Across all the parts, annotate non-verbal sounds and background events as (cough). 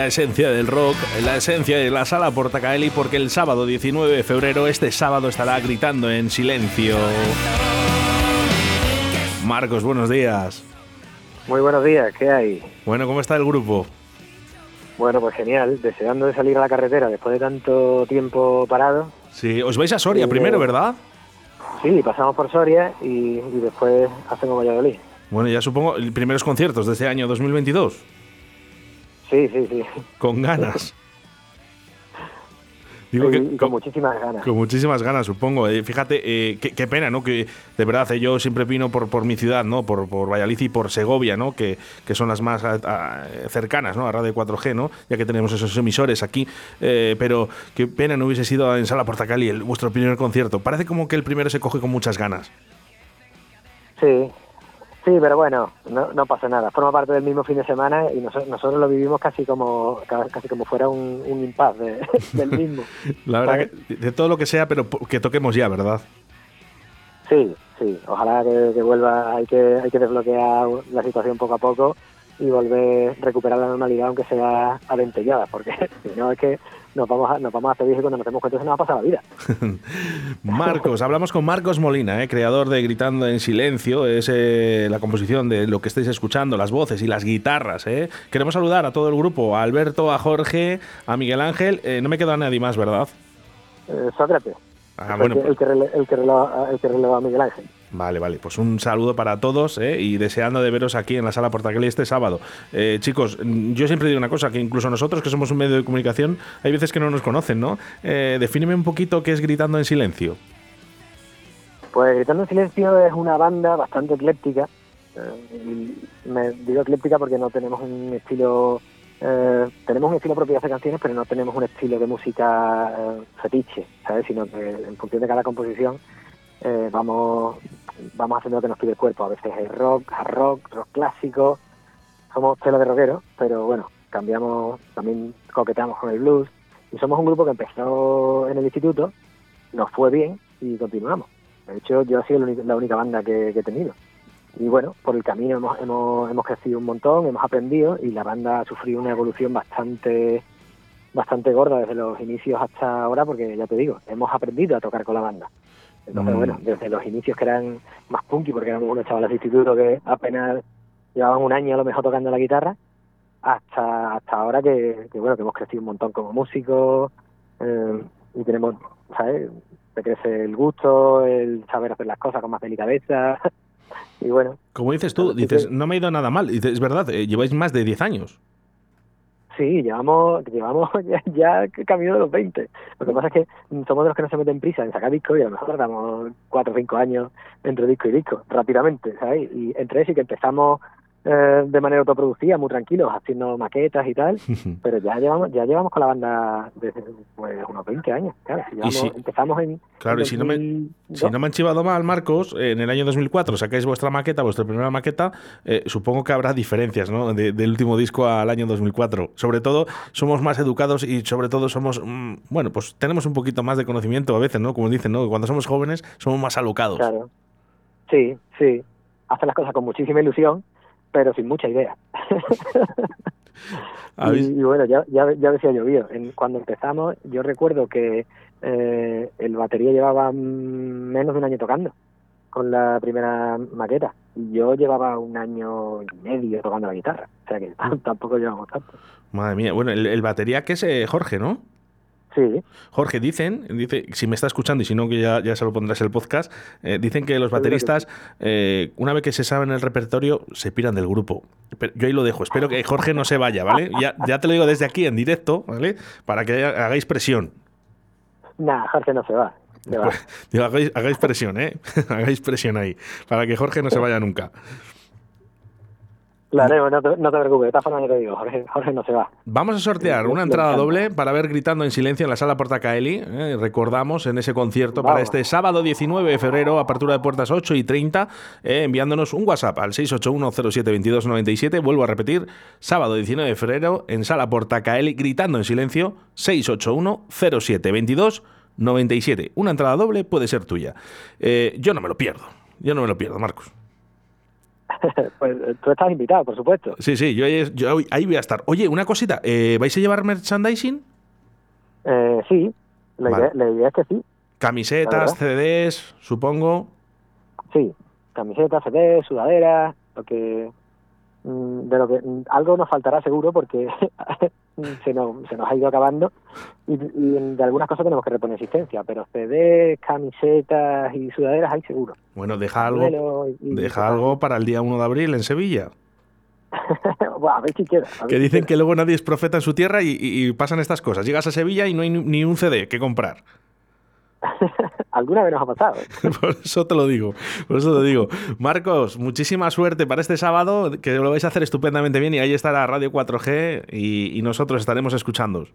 La esencia del rock, la esencia de la sala Portacaeli, porque el sábado 19 de febrero, este sábado estará gritando en silencio. Marcos, buenos días. Muy buenos días, ¿qué hay? Bueno, ¿cómo está el grupo? Bueno, pues genial, deseando de salir a la carretera después de tanto tiempo parado. Sí, os vais a Soria primero, ¿verdad? Sí, pasamos por Soria y, y después hacemos Valladolid. Bueno, ya supongo, primeros conciertos de este año 2022. Sí, sí, sí. Con ganas. (laughs) Digo que, con, muchísimas ganas. Con muchísimas ganas, supongo. Eh, fíjate, eh, qué, pena, ¿no? Que de verdad eh, yo siempre vino por, por mi ciudad, ¿no? Por, por Valladolid y por Segovia, ¿no? Que, que son las más cercanas, ¿no? A Radio 4G, ¿no? Ya que tenemos esos emisores aquí. pero qué pena no hubiese sido en Sala Portacali el, vuestro primer concierto. Parece como que el primero se coge con muchas ganas. Sí, Sí, pero bueno, no, no pasa nada. Forma parte del mismo fin de semana y nosotros, lo vivimos casi como casi como fuera un, un impasse (laughs) del mismo. La verdad que de todo lo que sea, pero que toquemos ya, ¿verdad? Sí, sí. Ojalá que, vuelva. Hay que hay que desbloquear la situación poco a poco y volver a recuperar la normalidad, aunque sea adentellada, porque (laughs) si no es que nos vamos a, nos vamos a pedir y cuando nos demos cuenta se nos va a pasar la vida. (laughs) Marcos, hablamos con Marcos Molina, ¿eh? creador de Gritando en Silencio, es eh, la composición de lo que estáis escuchando, las voces y las guitarras. ¿eh? Queremos saludar a todo el grupo, a Alberto, a Jorge, a Miguel Ángel, no me queda nadie más, ¿verdad? Sócrates. Ah, el, que, el, que releva, a Miguel Ángel. Vale, vale. Pues un saludo para todos ¿eh? y deseando de veros aquí en la sala Portaqueli este sábado. Eh, chicos, yo siempre digo una cosa, que incluso nosotros que somos un medio de comunicación, hay veces que no nos conocen, ¿no? Eh, defíneme un poquito qué es Gritando en Silencio. Pues Gritando en Silencio es una banda bastante ecléptica. Eh, me digo ecléptica porque no tenemos un estilo eh, tenemos un estilo propio de hacer canciones, pero no tenemos un estilo de música eh, fetiche, ¿sabes? Sino que en función de cada composición eh, vamos vamos haciendo lo que nos pide el cuerpo. A veces es rock, hard rock, rock clásico. Somos tela de rockero, pero bueno, cambiamos, también coqueteamos con el blues. Y somos un grupo que empezó en el instituto, nos fue bien y continuamos. De hecho, yo he sido la única banda que he tenido y bueno, por el camino hemos, hemos, hemos crecido un montón, hemos aprendido y la banda ha sufrido una evolución bastante bastante gorda desde los inicios hasta ahora porque ya te digo, hemos aprendido a tocar con la banda. Entonces, mm. bueno, desde los inicios que eran más punky, porque éramos unos chavales de instituto que apenas llevaban un año a lo mejor tocando la guitarra, hasta hasta ahora que, bueno, que hemos crecido un montón como músicos eh, y tenemos, ¿sabes? Te crece el gusto, el saber hacer las cosas con más delicadeza, (laughs) y bueno. Como dices tú, dices, no me ha ido nada mal. Dices, es verdad, eh, lleváis más de 10 años. Sí, llevamos, llevamos (laughs) ya, camino de los 20. Lo que pasa es que somos de los que no se meten prisa en sacar discos y a lo mejor tardamos 4 o 5 años entre disco y disco, rápidamente, ¿sabes? Y entre eso y que empezamos eh, de manera autoproducida, muy tranquilos, haciendo maquetas y tal, (laughs) pero ya llevamos ya llevamos con la banda desde pues, unos 20 años, claro. empezamos en. Claro, y si no, me, si no me han chivado mal, Marcos, en el año 2004 sacáis vuestra maqueta, vuestra primera maqueta, eh, supongo que habrá diferencias, ¿no? del último disco al año 2004. Sobre todo, somos más educados y sobre todo somos, mm, bueno, pues tenemos un poquito más de conocimiento a veces, ¿no? Como dicen, ¿no? Cuando somos jóvenes somos más alocados. Claro. Sí, sí. Hacen las cosas con muchísima ilusión pero sin mucha idea. (laughs) y, bueno, ya, ya, ya decía llovido. En, cuando empezamos, yo recuerdo que eh, el batería llevaba menos de un año tocando con la primera maqueta. Y yo llevaba un año y medio tocando la guitarra. O sea que (laughs) tampoco llevamos tanto. Madre mía. Bueno, el, el batería que es eh, Jorge, ¿no? Sí. Jorge, dicen, dice, si me está escuchando y si no, que ya, ya se lo pondrás el podcast, eh, dicen que los bateristas, eh, una vez que se saben el repertorio, se piran del grupo. Pero yo ahí lo dejo. Espero que Jorge no se vaya, ¿vale? Ya, ya te lo digo desde aquí en directo, ¿vale? Para que hagáis presión. Nah, Jorge no se va. Digo, hagáis, hagáis presión, ¿eh? (laughs) hagáis presión ahí, para que Jorge no se vaya nunca. Claro, no te, no te preocupes, de esta forma te digo, Jorge, no se va. Vamos a sortear una entrada doble para ver gritando en silencio en la sala Portacaeli. Eh, recordamos en ese concierto para este sábado 19 de febrero, apertura de puertas 8 y 30, eh, enviándonos un WhatsApp al 681072297. Vuelvo a repetir, sábado 19 de febrero en sala Portacaeli, gritando en silencio, 681072297. Una entrada doble puede ser tuya. Eh, yo no me lo pierdo, yo no me lo pierdo, Marcos. (laughs) pues tú estás invitado, por supuesto. Sí, sí, yo, ahí voy a estar. Oye, una cosita, eh, ¿vais a llevar merchandising? Eh, sí, la, idea, es que sí. Camisetas, CDs, supongo. Sí, camisetas, CDs, sudaderas, lo que Mm, de lo que mm, algo nos faltará seguro porque (laughs) se, nos, se nos ha ido acabando y, de algunas cosas tenemos que reponer existencia, pero CDs, camisetas y sudaderas hay seguro. Bueno, deja algo, deja algo para el día 1 de abril en Sevilla. (laughs) a ver si que dicen que luego nadie es profeta en su tierra y, pasan estas cosas. Llegas a Sevilla y no hay ni un CD que comprar. (laughs) Alguna vez nos ha pasado. (laughs) por eso te lo digo, por eso te digo. Marcos, muchísima suerte para este sábado, que lo vais a hacer estupendamente bien y ahí estará Radio 4G y, nosotros estaremos escuchando.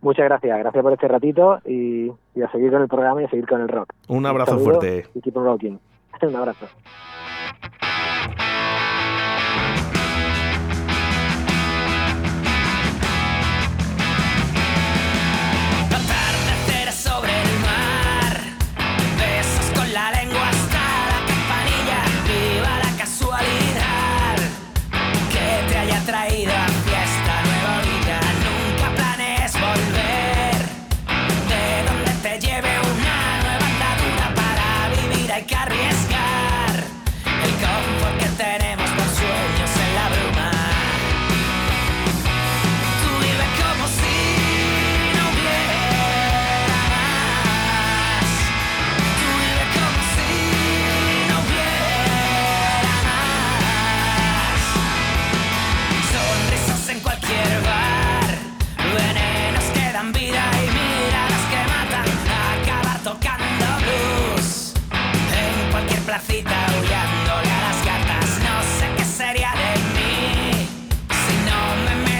Muchas gracias, gracias por este ratito y, a seguir con el programa y a seguir con el rock. Un abrazo fuerte. Y keep rocking. (laughs) Un abrazo.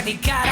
Johnny got